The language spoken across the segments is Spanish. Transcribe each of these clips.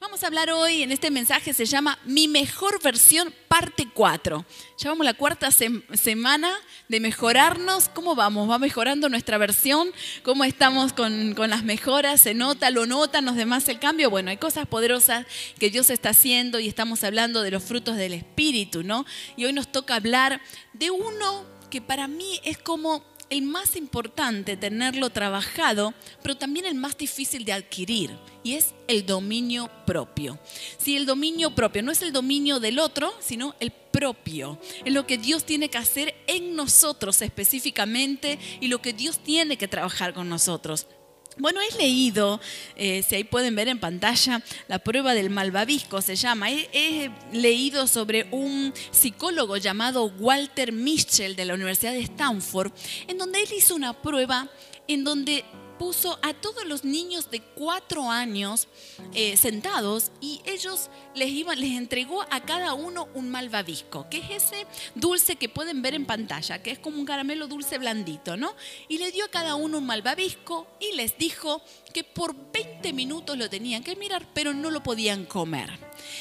Vamos a hablar hoy en este mensaje, se llama Mi mejor versión, parte 4. Ya vamos la cuarta semana de mejorarnos. ¿Cómo vamos? ¿Va mejorando nuestra versión? ¿Cómo estamos con, con las mejoras? ¿Se nota? ¿Lo notan los demás el cambio? Bueno, hay cosas poderosas que Dios está haciendo y estamos hablando de los frutos del Espíritu, ¿no? Y hoy nos toca hablar de uno que para mí es como el más importante tenerlo trabajado, pero también el más difícil de adquirir, y es el dominio propio. Si el dominio propio no es el dominio del otro, sino el propio, es lo que Dios tiene que hacer en nosotros específicamente y lo que Dios tiene que trabajar con nosotros. Bueno, he leído, eh, si ahí pueden ver en pantalla, la prueba del malvavisco se llama. He, he, leído sobre un psicólogo llamado Walter Mitchell de la Universidad de Stanford, en donde él hizo una prueba en donde puso a todos los niños de cuatro años eh, sentados y ellos les, iban, les entregó a cada uno un malvavisco, que es ese dulce que pueden ver en pantalla, que es como un caramelo dulce blandito, ¿no? Y le dio a cada uno un malvavisco y les dijo que por 20 minutos lo tenían que mirar, pero no lo podían comer.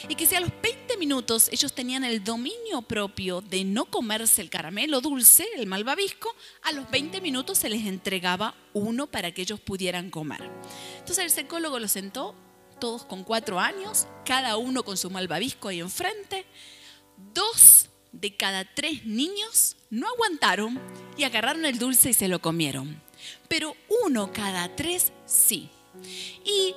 Y que si a los 20 minutos ellos tenían el dominio propio de no comerse el caramelo dulce, el malvavisco, a los 20 minutos se les entregaba uno para que ellos pudieran comer. Entonces el psicólogo los sentó, todos con cuatro años, cada uno con su malvavisco ahí enfrente. Dos de cada tres niños no aguantaron y agarraron el dulce y se lo comieron. Pero uno cada tres sí. Y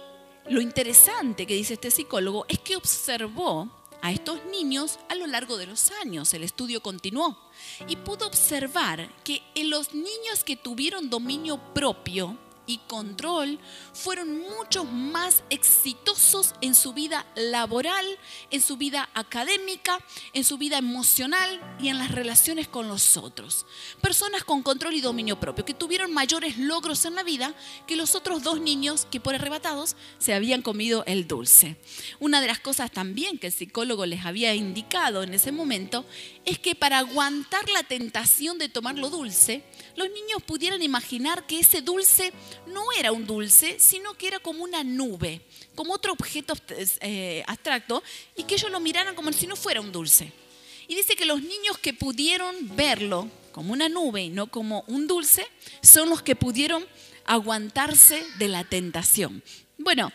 lo interesante que dice este psicólogo es que observó a estos niños a lo largo de los años. El estudio continuó y pudo observar que en los niños que tuvieron dominio propio, y control fueron mucho más exitosos en su vida laboral, en su vida académica, en su vida emocional y en las relaciones con los otros. Personas con control y dominio propio, que tuvieron mayores logros en la vida que los otros dos niños que por arrebatados se habían comido el dulce. Una de las cosas también que el psicólogo les había indicado en ese momento es que para aguantar la tentación de tomar lo dulce, los niños pudieran imaginar que ese dulce no era un dulce, sino que era como una nube, como otro objeto eh, abstracto, y que ellos lo miraran como si no fuera un dulce. Y dice que los niños que pudieron verlo como una nube y no como un dulce, son los que pudieron aguantarse de la tentación. Bueno,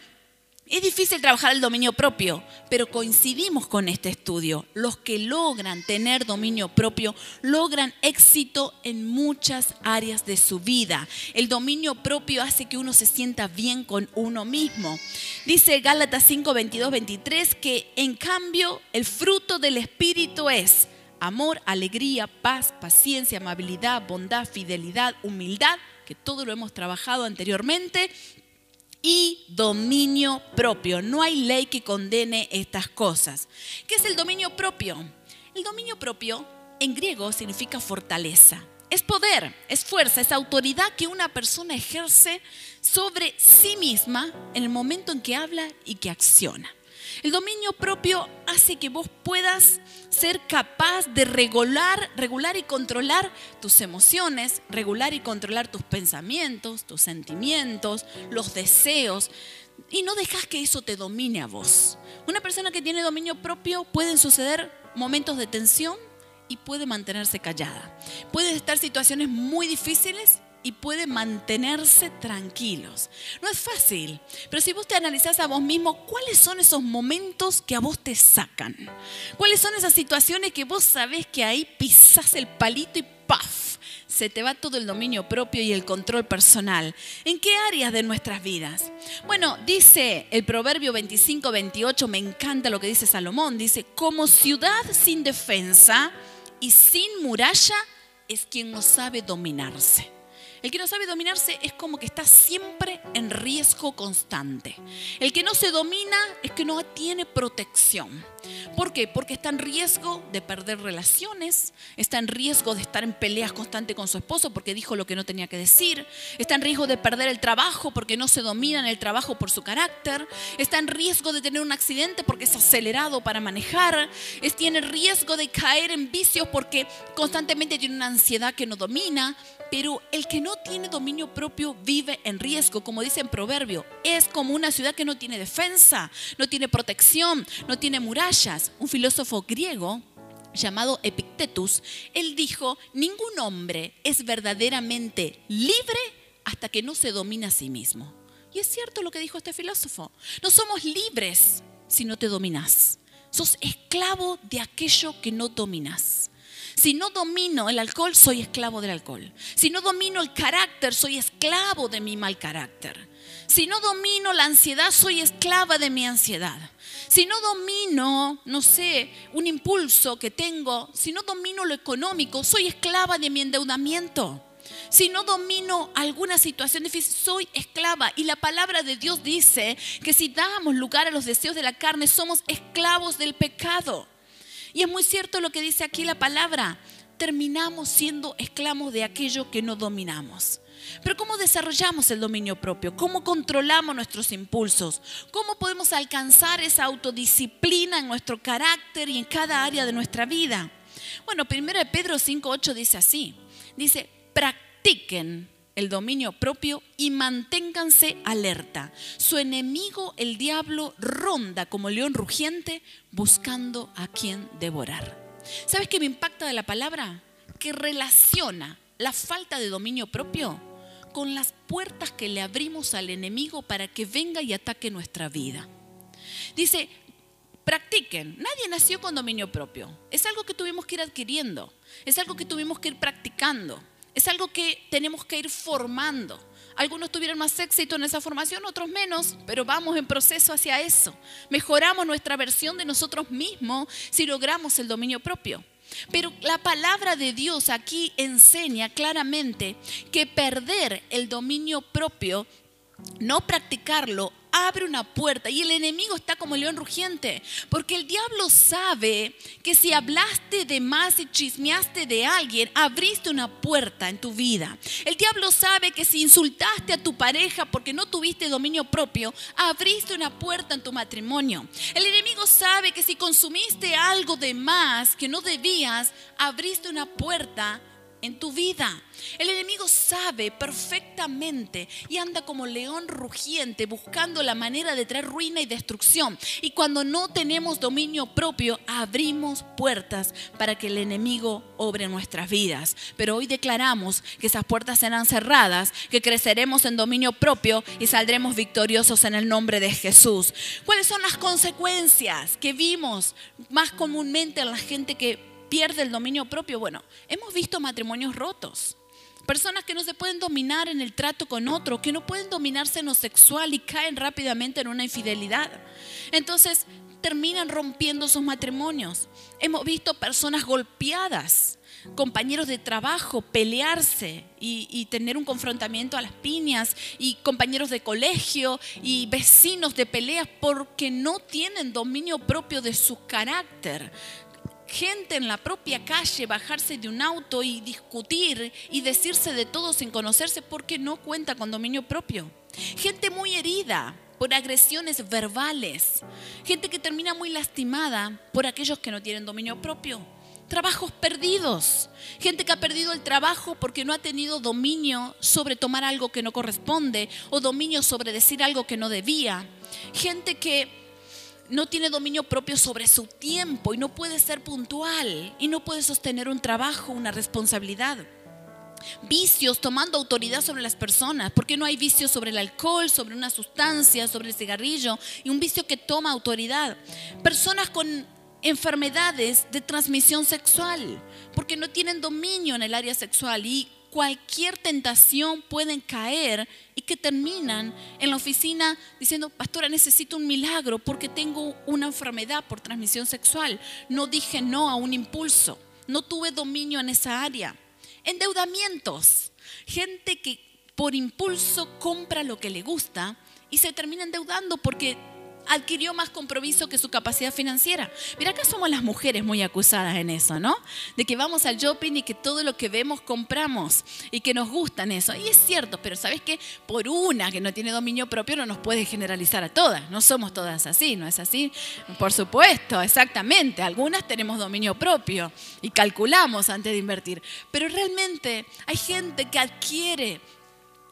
es difícil trabajar el dominio propio, pero coincidimos con este estudio. Los que logran tener dominio propio logran éxito en muchas áreas de su vida. El dominio propio hace que uno se sienta bien con uno mismo. Dice Gálatas 5, 22, 23 que en cambio el fruto del Espíritu es amor, alegría, paz, paciencia, amabilidad, bondad, fidelidad, humildad, que todo lo hemos trabajado anteriormente, y dominio propio. No hay ley que condene estas cosas. ¿Qué es el dominio propio? El dominio propio en griego significa fortaleza. Es poder, es fuerza, es autoridad que una persona ejerce sobre sí misma en el momento en que habla y que acciona. El dominio propio hace que vos puedas ser capaz de regular, regular y controlar tus emociones, regular y controlar tus pensamientos, tus sentimientos, los deseos. Y no dejas que eso te domine a vos. Una persona que tiene dominio propio pueden suceder momentos de tensión y puede mantenerse callada. Pueden estar situaciones muy difíciles y puede mantenerse tranquilos. No es fácil, pero si vos te analizás a vos mismo, ¿cuáles son esos momentos que a vos te sacan? ¿Cuáles son esas situaciones que vos sabés que ahí pisás el palito y ¡paf! Se te va todo el dominio propio y el control personal. ¿En qué áreas de nuestras vidas? Bueno, dice el Proverbio 25, 28, me encanta lo que dice Salomón. Dice, como ciudad sin defensa y sin muralla es quien no sabe dominarse. El que no sabe dominarse es como que está siempre en riesgo constante. El que no se domina es que no tiene protección. ¿Por qué? Porque está en riesgo de perder relaciones, está en riesgo de estar en peleas constantes con su esposo porque dijo lo que no tenía que decir, está en riesgo de perder el trabajo porque no se domina en el trabajo por su carácter, está en riesgo de tener un accidente porque es acelerado para manejar, es, tiene riesgo de caer en vicios porque constantemente tiene una ansiedad que no domina, Pero el que no tiene dominio propio vive en riesgo, como dice en Proverbio. Es como una ciudad que no tiene defensa, no tiene protección, no tiene murallas. Un filósofo griego llamado Epictetus, él dijo, ningún hombre es verdaderamente libre hasta que no se domina a sí mismo. Y es cierto lo que dijo este filósofo. No somos libres si no te dominas. Sos esclavo de aquello que no dominas. Si no domino el alcohol, soy esclavo del alcohol. Si no domino el carácter, soy esclavo de mi mal carácter. Si no domino la ansiedad, soy esclava de mi ansiedad. Si no domino, no sé, un impulso que tengo, si no domino lo económico, soy esclava de mi endeudamiento. Si no domino alguna situación difícil, soy esclava. Y la palabra de Dios dice que si damos lugar a los deseos de la carne, somos esclavos del pecado. Y es muy cierto lo que dice aquí la palabra. Terminamos siendo esclavos de aquello que no dominamos. Pero ¿cómo desarrollamos el dominio propio? ¿Cómo controlamos nuestros impulsos? ¿Cómo podemos alcanzar esa autodisciplina en nuestro carácter y en cada área de nuestra vida? Bueno, primero Pedro 5.8 dice así. Dice, practiquen el dominio propio y manténganse alerta. Su enemigo, el diablo, ronda como león rugiente buscando a quien devorar. ¿Sabes qué me impacta de la palabra? Que relaciona la falta de dominio propio con las puertas que le abrimos al enemigo para que venga y ataque nuestra vida. Dice, practiquen. Nadie nació con dominio propio. Es algo que tuvimos que ir adquiriendo. Es algo que tuvimos que ir practicando. Es algo que tenemos que ir formando. Algunos tuvieron más éxito en esa formación, otros menos, pero vamos en proceso hacia eso. Mejoramos nuestra versión de nosotros mismos si logramos el dominio propio. Pero la palabra de Dios aquí enseña claramente que perder el dominio propio, no practicarlo, abre una puerta y el enemigo está como león rugiente, porque el diablo sabe que si hablaste de más y chismeaste de alguien, abriste una puerta en tu vida. El diablo sabe que si insultaste a tu pareja porque no tuviste dominio propio, abriste una puerta en tu matrimonio. El enemigo sabe que si consumiste algo de más que no debías, abriste una puerta en tu vida. El enemigo sabe perfectamente y anda como león rugiente buscando la manera de traer ruina y destrucción. Y cuando no tenemos dominio propio, abrimos puertas para que el enemigo obre nuestras vidas. Pero hoy declaramos que esas puertas serán cerradas, que creceremos en dominio propio y saldremos victoriosos en el nombre de Jesús. ¿Cuáles son las consecuencias que vimos más comúnmente en la gente que pierde el dominio propio. Bueno, hemos visto matrimonios rotos. Personas que no se pueden dominar en el trato con otro, que no pueden dominarse en lo sexual y caen rápidamente en una infidelidad. Entonces terminan rompiendo sus matrimonios. Hemos visto personas golpeadas, compañeros de trabajo pelearse y, y, tener un confrontamiento a las piñas y compañeros de colegio y vecinos de peleas porque no tienen dominio propio de su carácter gente en la propia calle bajarse de un auto y discutir y decirse de todo sin conocerse porque no cuenta con dominio propio. Gente muy herida por agresiones verbales. Gente que termina muy lastimada por aquellos que no tienen dominio propio. Trabajos perdidos. Gente que ha perdido el trabajo porque no ha tenido dominio sobre tomar algo que no corresponde o dominio sobre decir algo que no debía. Gente que no tiene dominio propio sobre su tiempo y no puede ser puntual y no puede sostener un trabajo, una responsabilidad. Vicios tomando autoridad sobre las personas, porque no hay vicios sobre el alcohol, sobre una sustancia, sobre el cigarrillo, y un vicio que toma autoridad. Personas con enfermedades de transmisión sexual, porque no tienen dominio en el área sexual y cualquier tentación pueden caer y que terminan en la oficina diciendo, pastora, necesito un milagro porque tengo una enfermedad por transmisión sexual. No dije no a un impulso, no tuve dominio en esa área. Endeudamientos, gente que por impulso compra lo que le gusta y se termina endeudando porque adquirió más compromiso que su capacidad financiera. Mira, acá somos las mujeres muy acusadas en eso, ¿no? De que vamos al shopping y que todo lo que vemos compramos y que nos gustan eso. Y es cierto, pero ¿sabes qué? Por una que no tiene dominio propio no nos puede generalizar a todas. No somos todas así, ¿no es así? Por supuesto, exactamente. Algunas tenemos dominio propio y calculamos antes de invertir. Pero realmente hay gente que adquiere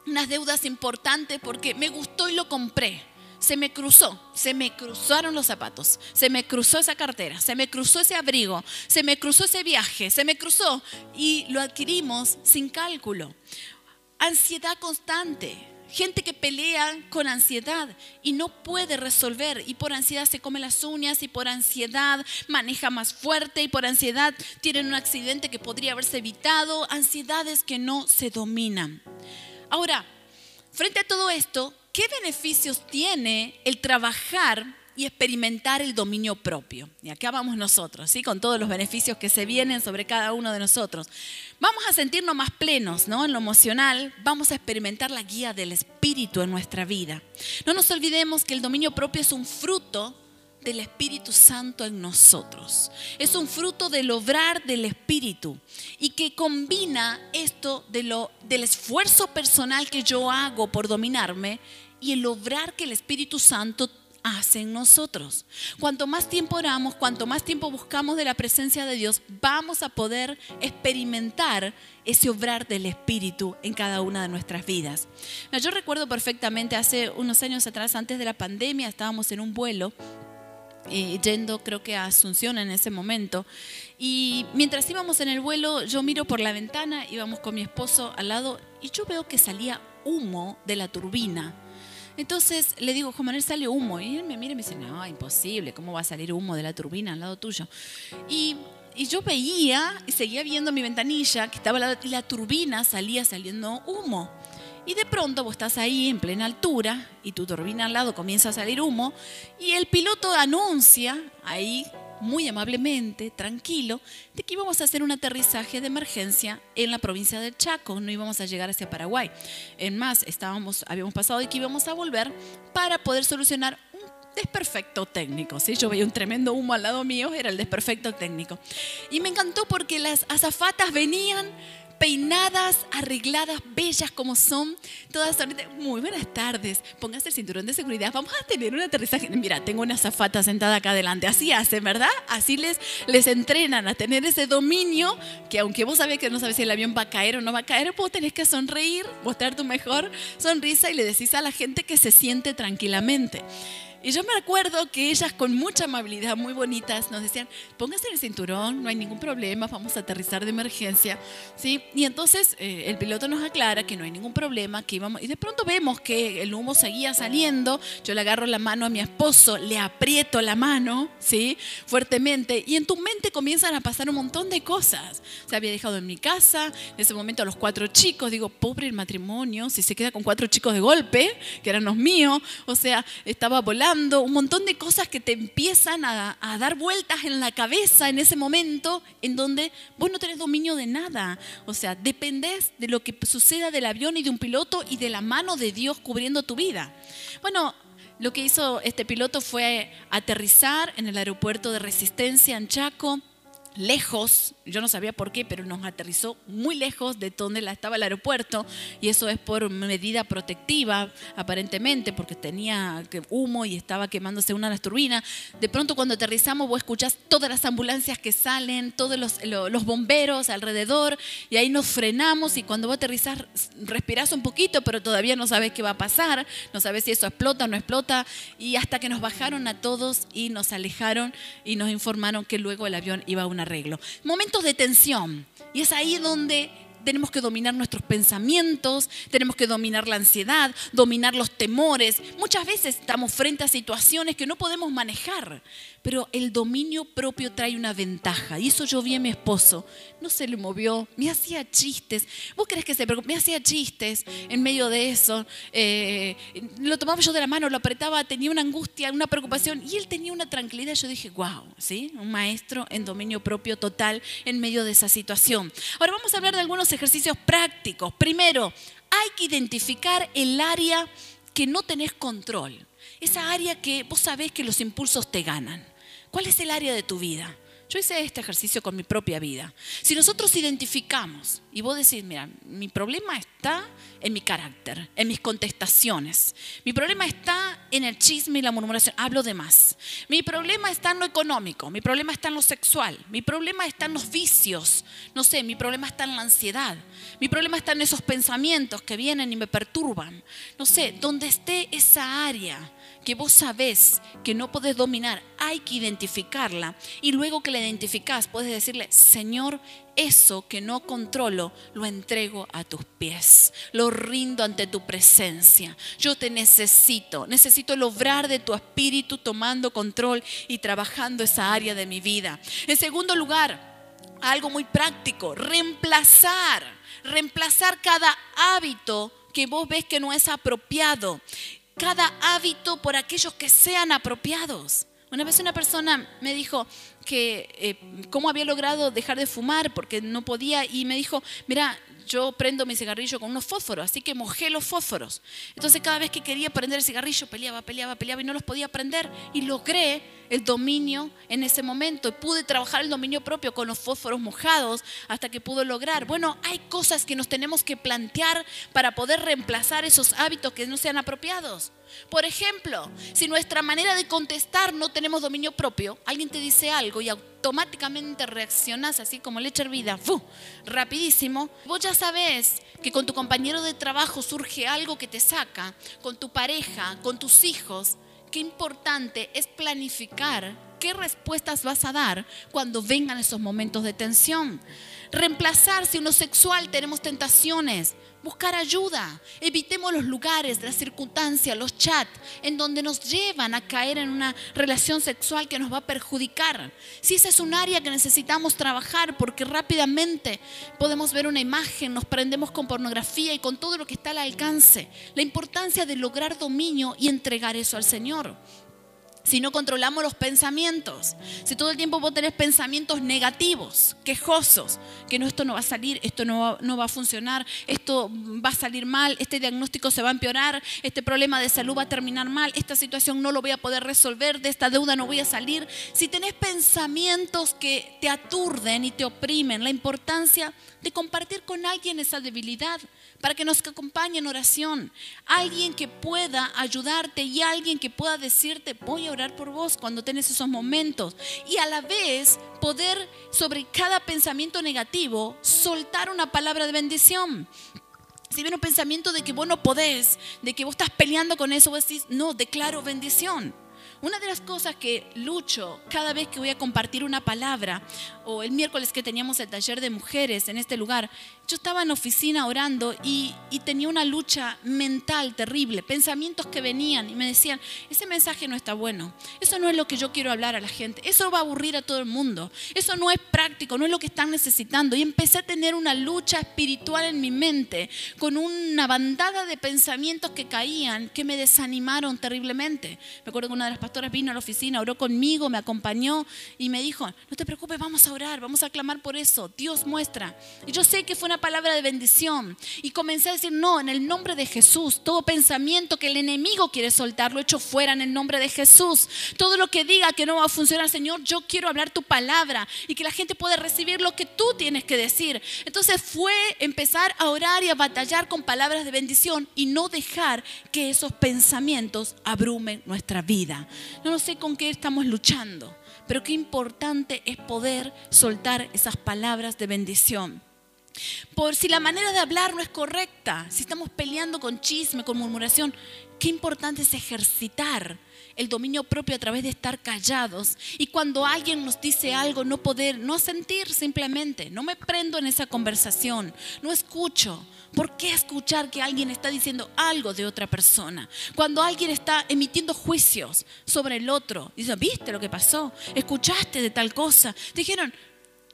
unas deudas importantes porque me gustó y lo compré se me cruzó, se me cruzaron los zapatos, se me cruzó esa cartera, se me cruzó ese abrigo, se me cruzó ese viaje, se me cruzó y lo adquirimos sin cálculo. Ansiedad constante, gente que pelea con ansiedad y no puede resolver y por ansiedad se come las uñas y por ansiedad maneja más fuerte y por ansiedad tienen un accidente que podría haberse evitado, ansiedades que no se dominan. Ahora, frente a todo esto, ¿qué beneficios tiene el trabajar y experimentar el dominio propio? Y acá vamos nosotros, ¿sí? con todos los beneficios que se vienen sobre cada uno de nosotros. Vamos a sentirnos más plenos ¿no? en lo emocional, vamos a experimentar la guía del espíritu en nuestra vida. No nos olvidemos que el dominio propio es un fruto del Espíritu Santo en nosotros. Es un fruto del obrar del Espíritu y que combina esto de lo, del esfuerzo personal que yo hago por dominarme y el obrar que el Espíritu Santo hace en nosotros. Cuanto más tiempo oramos, cuanto más tiempo buscamos de la presencia de Dios, vamos a poder experimentar ese obrar del Espíritu en cada una de nuestras vidas. Yo recuerdo perfectamente hace unos años atrás, antes de la pandemia, estábamos en un vuelo yendo creo que a Asunción en ese momento. Y mientras íbamos en el vuelo, yo miro por la ventana, íbamos con mi esposo al lado y yo veo que salía humo de la turbina. Entonces le digo, Juan Manuel, sale humo. Y él me mira y me dice, no, imposible, ¿cómo va a salir humo de la turbina al lado tuyo? Y, y yo veía y seguía viendo mi ventanilla que estaba y la turbina salía saliendo humo. Y de pronto vos estás ahí en plena altura y tu turbina al lado comienza a salir humo y el piloto anuncia ahí muy amablemente, tranquilo, de que íbamos a hacer un aterrizaje de emergencia en la provincia del Chaco, no íbamos a llegar hacia Paraguay. En más, estábamos, habíamos pasado y que íbamos a volver para poder solucionar un desperfecto técnico. ¿sí? Yo veía un tremendo humo al lado mío, era el desperfecto técnico. Y me encantó porque las azafatas venían peinadas, arregladas, bellas como son, todas. Muy buenas tardes, póngase el cinturón de seguridad, vamos a tener un aterrizaje. Mira, tengo una zafata sentada acá adelante, así hacen, ¿verdad? Así les, les entrenan a tener ese dominio que aunque vos sabés que no sabes si el avión va a caer o no va a caer, vos tenés que sonreír, mostrar tu mejor sonrisa y le decís a la gente que se siente tranquilamente. Y yo me acuerdo que ellas con mucha amabilidad, muy bonitas, nos decían, póngase el cinturón, no hay ningún problema, vamos a aterrizar de emergencia. ¿Sí? Y entonces eh, el piloto nos aclara que no hay ningún problema, que íbamos... Y de pronto vemos que el humo seguía saliendo, yo le agarro la mano a mi esposo, le aprieto la mano, ¿sí? Fuertemente, y en tu mente comienzan a pasar un montón de cosas. Se había dejado en mi casa, en ese momento a los cuatro chicos, digo, pobre el matrimonio, si se queda con cuatro chicos de golpe, que eran los míos, o sea, estaba volando un montón de cosas que te empiezan a, dar vueltas en la cabeza en ese momento en donde vos no tenés dominio de nada. O sea, dependés de lo que suceda del avión y de un piloto y de la mano de Dios cubriendo tu vida. Bueno, lo que hizo este piloto fue aterrizar en el aeropuerto de Resistencia en Chaco lejos, yo no sabía por qué, pero nos aterrizó muy lejos de donde estaba el aeropuerto y eso es por medida protectiva, aparentemente, porque tenía humo y estaba quemándose una de las turbinas. De pronto cuando aterrizamos vos escuchás todas las ambulancias que salen, todos los, bomberos alrededor y ahí nos frenamos y cuando vos aterrizás respirás un poquito, pero todavía no sabes qué va a pasar, no sabes si eso explota o no explota y hasta que nos bajaron a todos y nos alejaron y nos informaron que luego el avión iba a una arreglo. Momentos de tensión. Y es ahí donde tenemos que dominar nuestros pensamientos, tenemos que dominar la ansiedad, dominar los temores. Muchas veces estamos frente a situaciones que no podemos manejar, pero el dominio propio trae una ventaja. Y eso yo vi a mi esposo. No se le movió, me hacía chistes. ¿Vos crees que se Me hacía chistes en medio de eso. Eh, lo tomaba yo de la mano, lo apretaba, tenía una angustia, una preocupación. Y él tenía una tranquilidad. Yo dije, wow, ¿sí? Un maestro en dominio propio total en medio de esa situación. Ahora vamos a hablar de algunos ejercicios prácticos. Primero, hay que identificar el área que no tenés control. Esa área que vos sabés que los impulsos te ganan. ¿Cuál es el área de tu vida? Yo hice este ejercicio con mi propia vida. Si nosotros identificamos y vos decís, mira, mi problema está en mi carácter, en mis contestaciones. Mi problema está en el chisme y la murmuración. Hablo de más. Mi problema está en lo económico. Mi problema está en lo sexual. Mi problema está en los vicios. No sé, mi problema está en la ansiedad. Mi problema está en esos pensamientos que vienen y me perturban. No sé, donde esté esa área que vos sabés que no podés dominar, hay que identificarla. Y luego que la identificás, puedes decirle, Señor, eso que no controlo, lo entrego a tus pies. Lo rindo ante tu presencia. Yo te necesito. Necesito lograr de tu espíritu tomando control y trabajando esa área de mi vida. En segundo lugar, algo muy práctico, reemplazar. Reemplazar cada hábito que vos ves que no es apropiado cada hábito por aquellos que sean apropiados. Una vez una persona me dijo que eh, cómo había logrado dejar de fumar porque no podía y me dijo, mira, yo prendo mi cigarrillo con unos fósforos, así que mojé los fósforos. Entonces cada vez que quería prender el cigarrillo, peleaba, peleaba, peleaba y no los podía prender. Y logré el dominio en ese momento. Y pude trabajar el dominio propio con los fósforos mojados hasta que pudo lograr. Bueno, hay cosas que nos tenemos que plantear para poder reemplazar esos hábitos que no sean apropiados. Por ejemplo, si nuestra manera de contestar no tenemos dominio propio, alguien te dice algo y automáticamente reaccionas así como leche hervida, ¡fu! rapidísimo, vos ya sabés que con tu compañero de trabajo surge algo que te saca, con tu pareja, con tus hijos, qué importante es planificar qué respuestas vas a dar cuando vengan esos momentos de tensión. Reemplazar si uno sexual tenemos tentaciones, buscar ayuda. Evitemos los lugares, las circunstancias, los chats, en donde nos llevan a caer en una relación sexual que nos va a perjudicar. Si esa es un área que necesitamos trabajar, porque rápidamente podemos ver una imagen, nos prendemos con pornografía y con todo lo que está al alcance. La importancia de lograr dominio y entregar eso al Señor si no controlamos los pensamientos, si todo el tiempo vos tenés pensamientos negativos, quejosos, que no, esto no va a salir, esto no va, no va a funcionar, esto va a salir mal, este diagnóstico se va a empeorar, este problema de salud va a terminar mal, esta situación no lo voy a poder resolver, de esta deuda no voy a salir. Si tenés pensamientos que te aturden y te oprimen, la importancia de compartir con alguien esa debilidad, para que nos acompañe en oración. Alguien que pueda ayudarte y alguien que pueda decirte, voy a orar por vos cuando tenés esos momentos. Y a la vez poder sobre cada pensamiento negativo soltar una palabra de bendición. Si viene un pensamiento de que vos no podés, de que vos estás peleando con eso, vos decís, no, declaro bendición. Una de las cosas que lucho cada vez que voy a compartir una palabra, o el miércoles que teníamos el taller de mujeres en este lugar, yo estaba en oficina orando y, tenía una lucha mental terrible, pensamientos que venían y me decían, ese mensaje no está bueno, eso no es lo que yo quiero hablar a la gente, eso va a aburrir a todo el mundo, eso no es práctico, no es lo que están necesitando. Y empecé a tener una lucha espiritual en mi mente con una bandada de pensamientos que caían, que me desanimaron terriblemente. Me acuerdo que una de las pastoras vino a la oficina, oró conmigo, me acompañó y me dijo, no te preocupes, vamos a orar, vamos a clamar por eso, Dios muestra. Y yo sé que fue una palabra de bendición. Y comencé a decir, no, en el nombre de Jesús, todo pensamiento que el enemigo quiere soltar, lo echo fuera en el nombre de Jesús. Todo lo que diga que no va a funcionar, Señor, yo quiero hablar tu palabra y que la gente pueda recibir lo que tú tienes que decir. Entonces fue empezar a orar y a batallar con palabras de bendición y no dejar que esos pensamientos abrumen nuestra vida. No sé con qué estamos luchando, pero qué importante es poder soltar esas palabras de bendición. Por si la manera de hablar no es correcta, si estamos peleando con chisme, con murmuración, qué importante es ejercitar el dominio propio a través de estar callados y cuando alguien nos dice algo no poder, no sentir simplemente, no me prendo en esa conversación, no escucho. ¿Por qué escuchar que alguien está diciendo algo de otra persona? Cuando alguien está emitiendo juicios sobre el otro, dice, ¿viste lo que pasó? ¿Escuchaste de tal cosa? Dijeron,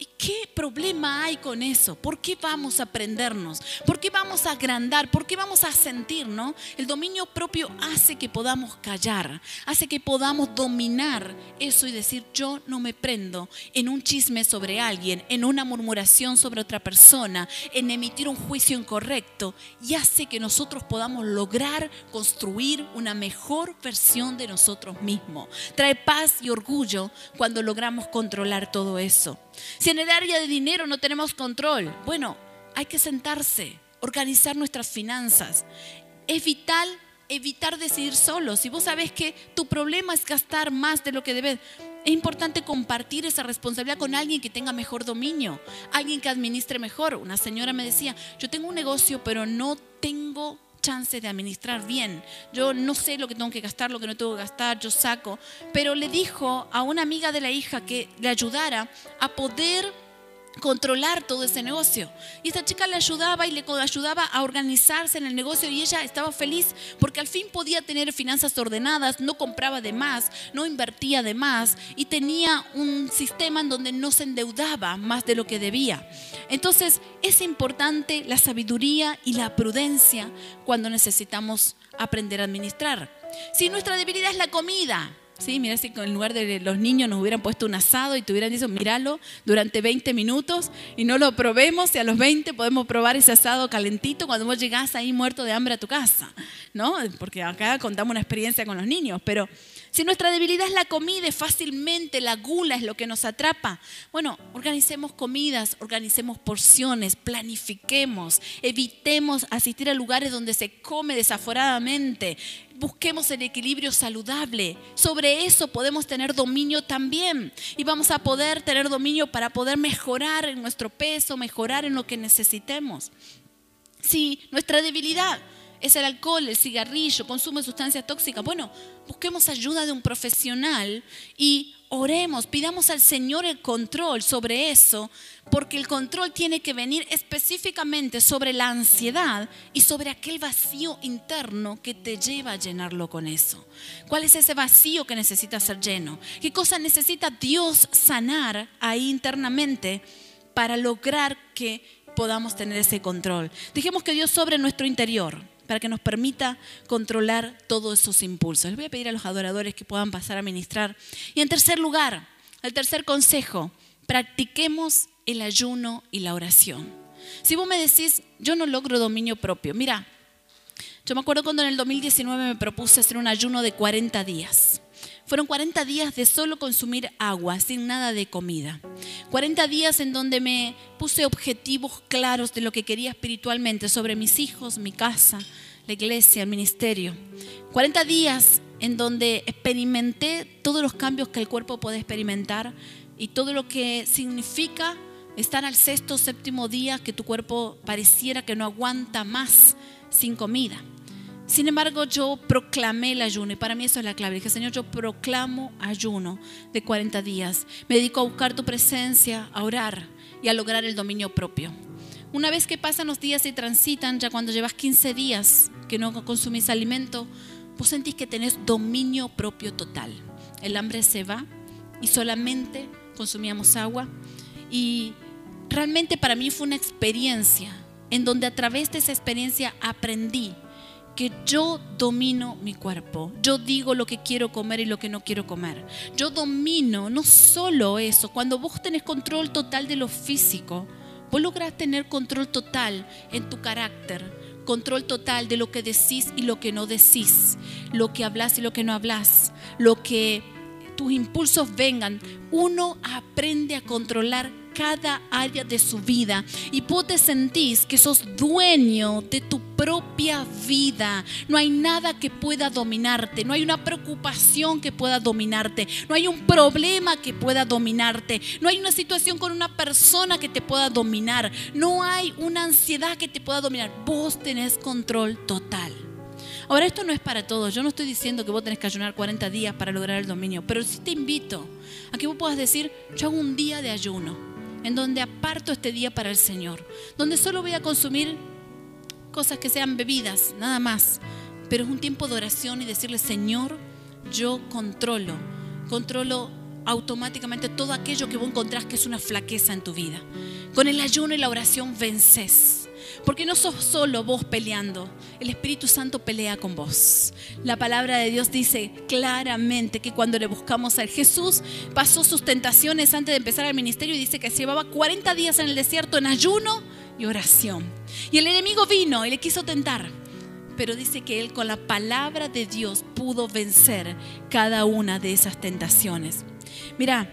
¿Y qué problema hay con eso? ¿Por qué vamos a aprendernos? ¿Por qué vamos a agrandar? ¿Por qué vamos a sentir, no? El dominio propio hace que podamos callar, hace que podamos dominar eso y decir, yo no me prendo en un chisme sobre alguien, en una murmuración sobre otra persona, en emitir un juicio incorrecto y hace que nosotros podamos lograr construir una mejor versión de nosotros mismos. Trae paz y orgullo cuando logramos controlar todo eso. Si en el área de dinero no tenemos control, bueno, hay que sentarse, organizar nuestras finanzas. Es vital evitar decidir solo. Si vos sabés que tu problema es gastar más de lo que debes, es importante compartir esa responsabilidad con alguien que tenga mejor dominio, alguien que administre mejor. Una señora me decía, yo tengo un negocio, pero no tengo chance de administrar bien. Yo no sé lo que tengo que gastar, lo que no tengo que gastar, yo saco. Pero le dijo a una amiga de la hija que le ayudara a poder controlar todo ese negocio. Y esta chica le ayudaba y le ayudaba a organizarse en el negocio y ella estaba feliz porque al fin podía tener finanzas ordenadas, no compraba de más, no invertía de más y tenía un sistema en donde no se endeudaba más de lo que debía. Entonces es importante la sabiduría y la prudencia cuando necesitamos aprender a administrar. Si nuestra debilidad es la comida, Sí, mira si en lugar de los niños nos hubieran puesto un asado y te hubieran dicho, míralo durante 20 minutos y no lo probemos y a los 20 podemos probar ese asado calentito cuando vos llegás ahí muerto de hambre a tu casa, ¿no? Porque acá contamos una experiencia con los niños, pero si nuestra debilidad es la comida y fácilmente la gula es lo que nos atrapa, bueno, organicemos comidas, organicemos porciones, planifiquemos, evitemos asistir a lugares donde se come desaforadamente, busquemos el equilibrio saludable. Sobre eso podemos tener dominio también y vamos a poder tener dominio para poder mejorar en nuestro peso, mejorar en lo que necesitemos. Si nuestra debilidad es el alcohol, el cigarrillo, consumo de sustancias tóxicas. Bueno, busquemos ayuda de un profesional y oremos, pidamos al Señor el control sobre eso, porque el control tiene que venir específicamente sobre la ansiedad y sobre aquel vacío interno que te lleva a llenarlo con eso. ¿Cuál es ese vacío que necesita ser lleno? ¿Qué cosa necesita Dios sanar ahí internamente para lograr que podamos tener ese control? Dijimos que Dios sobre nuestro interior para que nos permita controlar todos esos impulsos. Les voy a pedir a los adoradores que puedan pasar a ministrar. Y en tercer lugar, el tercer consejo, practiquemos el ayuno y la oración. Si vos me decís, yo no logro dominio propio, mira, yo me acuerdo cuando en el 2019 me propuse hacer un ayuno de 40 días. Fueron 40 días de solo consumir agua, sin nada de comida. 40 días en donde me puse objetivos claros de lo que quería espiritualmente sobre mis hijos, mi casa, la iglesia, el ministerio. 40 días en donde experimenté todos los cambios que el cuerpo puede experimentar y todo lo que significa estar al sexto o séptimo día que tu cuerpo pareciera que no aguanta más sin comida. Sin embargo, yo proclamé el ayuno y para mí eso es la clave. Dije, Señor, yo proclamo ayuno de 40 días. Me dedico a buscar tu presencia, a orar y a lograr el dominio propio. Una vez que pasan los días y transitan, ya cuando llevas 15 días que no consumís alimento, vos sentís que tenés dominio propio total. El hambre se va y solamente consumíamos agua. Y realmente para mí fue una experiencia en donde a través de esa experiencia aprendí yo domino mi cuerpo. Yo digo lo que quiero comer y lo que no quiero comer. Yo domino no solo eso, cuando vos tenés control total de lo físico, vos lográs tener control total en tu carácter, control total de lo que decís y lo que no decís, lo que hablas y lo que no hablas, lo que tus impulsos vengan. Uno aprende a controlar cada área de su vida y vos te sentís que sos dueño de tu propia vida. No hay nada que pueda dominarte, no hay una preocupación que pueda dominarte, no hay un problema que pueda dominarte, no hay una situación con una persona que te pueda dominar, no hay una ansiedad que te pueda dominar. Vos tenés control total. Ahora, esto no es para todos. Yo no estoy diciendo que vos tenés que ayunar 40 días para lograr el dominio, pero sí te invito a que vos puedas decir, yo hago un día de ayuno en donde aparto este día para el Señor, donde solo voy a consumir cosas que sean bebidas, nada más, pero es un tiempo de oración y decirle, Señor, yo controlo, controlo automáticamente todo aquello que vos encontrás que es una flaqueza en tu vida. Con el ayuno y la oración vences. Porque no sos solo vos peleando, el Espíritu Santo pelea con vos. La palabra de Dios dice claramente que cuando le buscamos a Jesús pasó sus tentaciones antes de empezar el ministerio y dice que se llevaba 40 días en el desierto en ayuno y oración. Y el enemigo vino y le quiso tentar pero dice que él con la palabra de Dios pudo vencer cada una de esas tentaciones. Mira,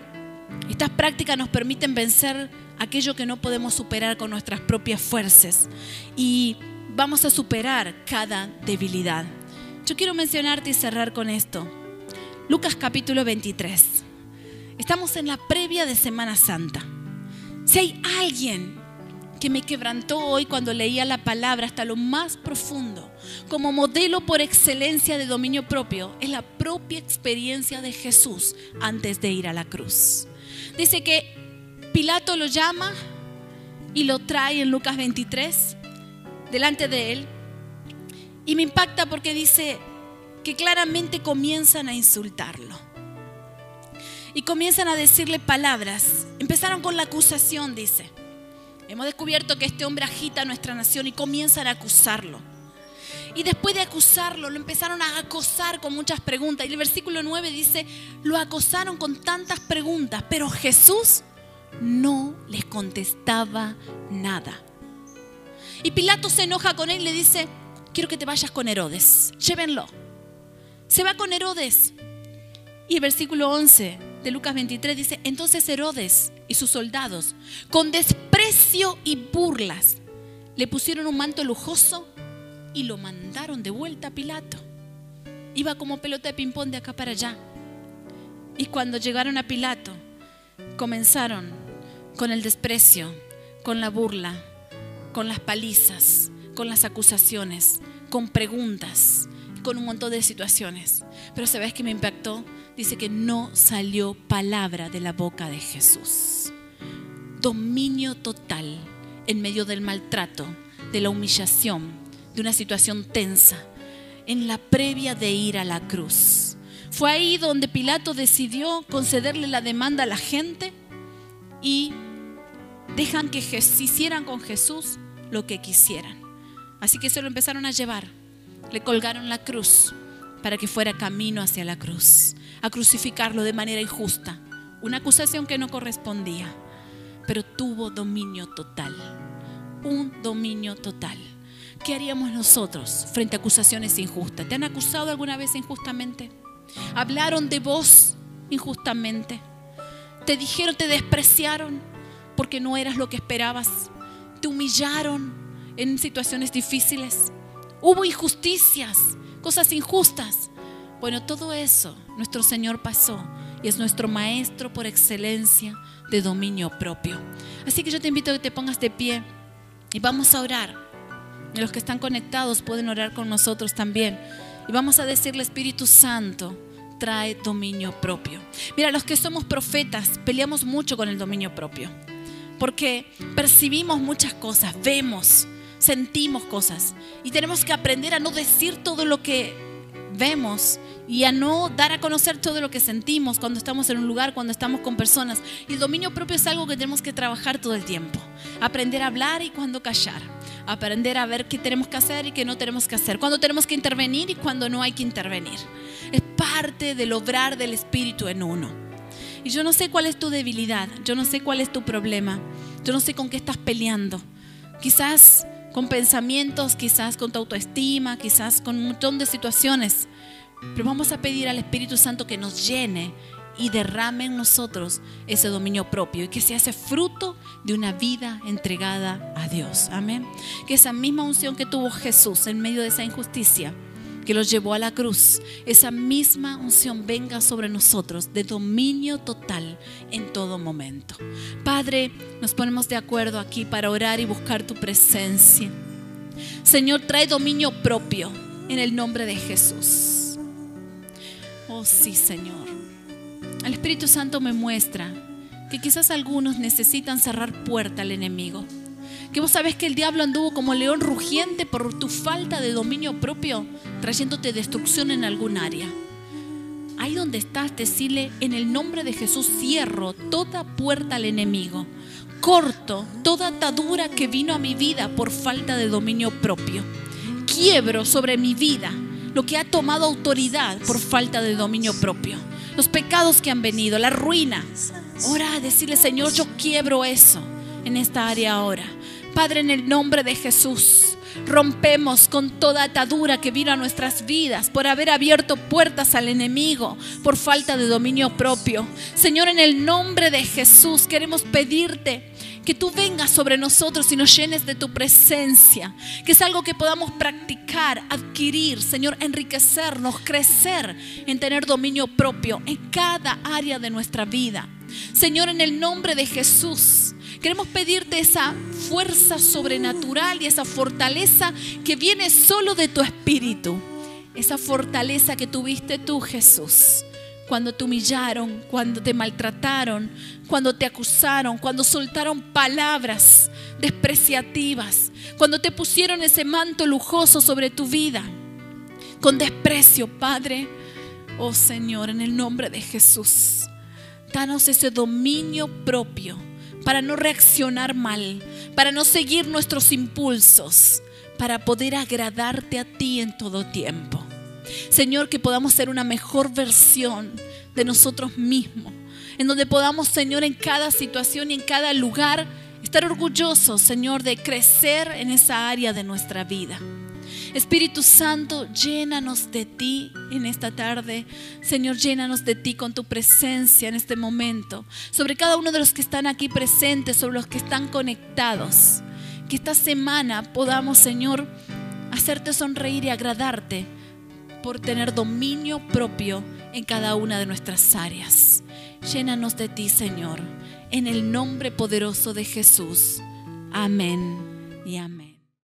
estas prácticas nos permiten vencer aquello que no podemos superar con nuestras propias fuerzas y vamos a superar cada debilidad. Yo quiero mencionarte y cerrar con esto. Lucas capítulo 23. Estamos en la previa de Semana Santa. Si hay alguien que me quebrantó hoy cuando leía la palabra hasta lo más profundo, como modelo por excelencia de dominio propio, es la propia experiencia de Jesús antes de ir a la cruz. Dice que Pilato lo llama y lo trae en Lucas 23 delante de él. Y me impacta porque dice que claramente comienzan a insultarlo. Y comienzan a decirle palabras. Empezaron con la acusación, dice. Hemos descubierto que este hombre agita nuestra nación y comienzan a acusarlo. Y después de acusarlo, lo empezaron a acosar con muchas preguntas. Y el versículo 9 dice, lo acosaron con tantas preguntas, pero Jesús no les contestaba nada. Y Pilato se enoja con él y le dice, quiero que te vayas con Herodes, llévenlo. Se va con Herodes. Y el versículo 11 de Lucas 23 dice, entonces Herodes y sus soldados, con desprecio y burlas, le pusieron un manto lujoso y lo mandaron de vuelta a Pilato. Iba como pelota de ping-pong de acá para allá. Y cuando llegaron a Pilato, comenzaron con el desprecio, con la burla, con las palizas, con las acusaciones, con preguntas, con un montón de situaciones. Pero ¿sabes qué me impactó? Dice que no salió palabra de la boca de Jesús. Dominio total en medio del maltrato, de la humillación, de una situación tensa, en la previa de ir a la cruz. Fue ahí donde Pilato decidió concederle la demanda a la gente y dejan que hicieran con Jesús lo que quisieran. Así que se lo empezaron a llevar. Le colgaron la cruz para que fuera camino hacia la cruz, a crucificarlo de manera injusta. Una acusación que no correspondía, pero tuvo dominio total. Un dominio total. ¿Qué haríamos nosotros frente a acusaciones injustas? ¿Te han acusado alguna vez injustamente? ¿Hablaron de vos injustamente? ¿Te dijeron, te despreciaron porque no eras lo que esperabas? ¿Te humillaron en situaciones difíciles? Hubo injusticias, cosas injustas. Bueno, todo eso nuestro Señor pasó y es nuestro maestro por excelencia de dominio propio. Así que yo te invito a que te pongas de pie y vamos a orar. Los que están conectados pueden orar con nosotros también. Y vamos a decirle, Espíritu Santo, trae dominio propio. Mira, los que somos profetas peleamos mucho con el dominio propio. Porque percibimos muchas cosas, vemos, sentimos cosas. Y tenemos que aprender a no decir todo lo que vemos y a no dar a conocer todo lo que sentimos cuando estamos en un lugar, cuando estamos con personas. Y el dominio propio es algo que tenemos que trabajar todo el tiempo. Aprender a hablar y cuando callar. Aprender a ver qué tenemos que hacer y qué no tenemos que hacer. Cuando tenemos que intervenir y cuando no hay que intervenir. Es parte del obrar del Espíritu en uno. Y yo no sé cuál es tu debilidad, yo no sé cuál es tu problema, yo no sé con qué estás peleando. Quizás con pensamientos, quizás con tu autoestima, quizás con un montón de situaciones. Pero vamos a pedir al Espíritu Santo que nos llene y derrame en nosotros ese dominio propio y que sea ese fruto de una vida entregada a Dios. Amén. Que esa misma unción que tuvo Jesús en medio de esa injusticia que los llevó a la cruz, esa misma unción venga sobre nosotros de dominio total en todo momento. Padre, nos ponemos de acuerdo aquí para orar y buscar tu presencia. Señor, trae dominio propio en el nombre de Jesús. Oh sí, Señor. El Espíritu Santo me muestra que quizás algunos necesitan cerrar puerta al enemigo. Que vos sabés que el diablo anduvo como león rugiente por tu falta de dominio propio, trayéndote destrucción en algún área. ahí donde estás, decirle, en el nombre de Jesús cierro toda puerta al enemigo. Corto toda atadura que vino a mi vida por falta de dominio propio. Quiebro sobre mi vida lo que ha tomado autoridad por falta de dominio propio. Los pecados que han venido, la ruina. Ora, decirle, Señor, yo quiebro eso en esta área ahora. Padre, en el nombre de Jesús, rompemos con toda atadura que vino a nuestras vidas por haber abierto puertas al enemigo por falta de dominio propio. Señor, en el nombre de Jesús queremos pedirte que tú vengas sobre nosotros y nos llenes de tu presencia, que es algo que podamos practicar, adquirir, Señor, enriquecernos, crecer en tener dominio propio en cada área de nuestra vida. Señor, en el nombre de Jesús, Queremos pedirte esa fuerza sobrenatural y esa fortaleza que viene solo de tu espíritu. Esa fortaleza que tuviste tú, Jesús, cuando te humillaron, cuando te maltrataron, cuando te acusaron, cuando soltaron palabras despreciativas, cuando te pusieron ese manto lujoso sobre tu vida, con desprecio, Padre. Oh Señor, en el nombre de Jesús, danos ese dominio propio para no reaccionar mal, para no seguir nuestros impulsos, para poder agradarte a ti en todo tiempo. Señor, que podamos ser una mejor versión de nosotros mismos, en donde podamos, Señor, en cada situación y en cada lugar, estar orgullosos, Señor, de crecer en esa área de nuestra vida. Espíritu Santo, llénanos de ti en esta tarde. Señor, llénanos de ti con tu presencia en este momento. Sobre cada uno de los que están aquí presentes, sobre los que están conectados. Que esta semana podamos, Señor, hacerte sonreír y agradarte por tener dominio propio en cada una de nuestras áreas. Llénanos de ti, Señor, en el nombre poderoso de Jesús. Amén y amén.